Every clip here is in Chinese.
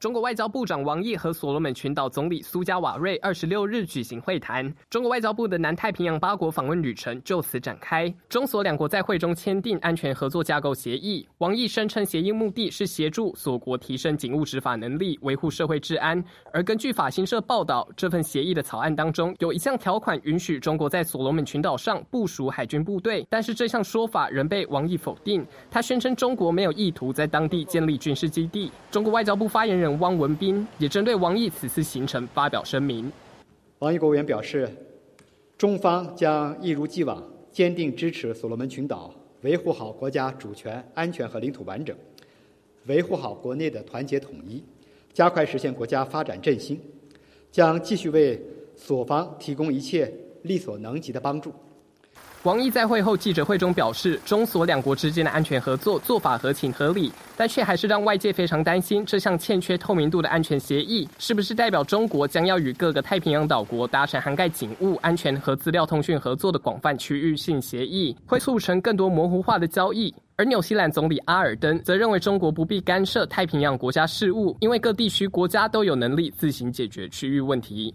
中国外交部长王毅和所罗门群岛总理苏加瓦瑞二十六日举行会谈，中国外交部的南太平洋八国访问旅程就此展开。中所两国在会中签订安全合作架构协议。王毅声称，协议目的是协助所国提升警务执法能力，维护社会治安。而根据法新社报道，这份协议的草案当中有一项条款允许中国在所罗门群岛上部署海军部队，但是这项说法仍被王毅否定。他宣称中国没有意图在当地建立军事基地。中国外交部发言人。汪文斌也针对王毅此次行程发表声明。王毅国务委员表示，中方将一如既往坚定支持所罗门群岛维护好国家主权、安全和领土完整，维护好国内的团结统一，加快实现国家发展振兴，将继续为所方提供一切力所能及的帮助。王毅在会后记者会中表示，中所两国之间的安全合作做法合情合理，但却还是让外界非常担心，这项欠缺透明度的安全协议，是不是代表中国将要与各个太平洋岛国达成涵盖警务、安全和资料通讯合作的广泛区域性协议，会促成更多模糊化的交易？而纽西兰总理阿尔登则认为，中国不必干涉太平洋国家事务，因为各地区国家都有能力自行解决区域问题。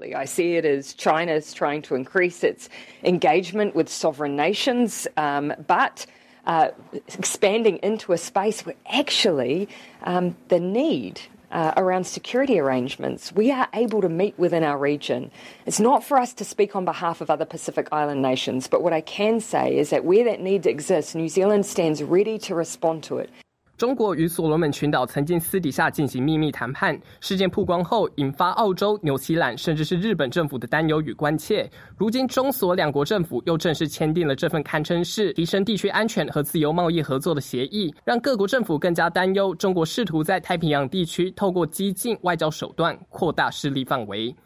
I see it as China is trying to increase its engagement with sovereign nations, um, but uh, expanding into a space where actually um, the need uh, around security arrangements, we are able to meet within our region. It's not for us to speak on behalf of other Pacific Island nations, but what I can say is that where that need exists, New Zealand stands ready to respond to it. 中国与所罗门群岛曾经私底下进行秘密谈判，事件曝光后，引发澳洲、纽西兰甚至是日本政府的担忧与关切。如今，中所两国政府又正式签订了这份堪称是提升地区安全和自由贸易合作的协议，让各国政府更加担忧中国试图在太平洋地区透过激进外交手段扩大势力范围。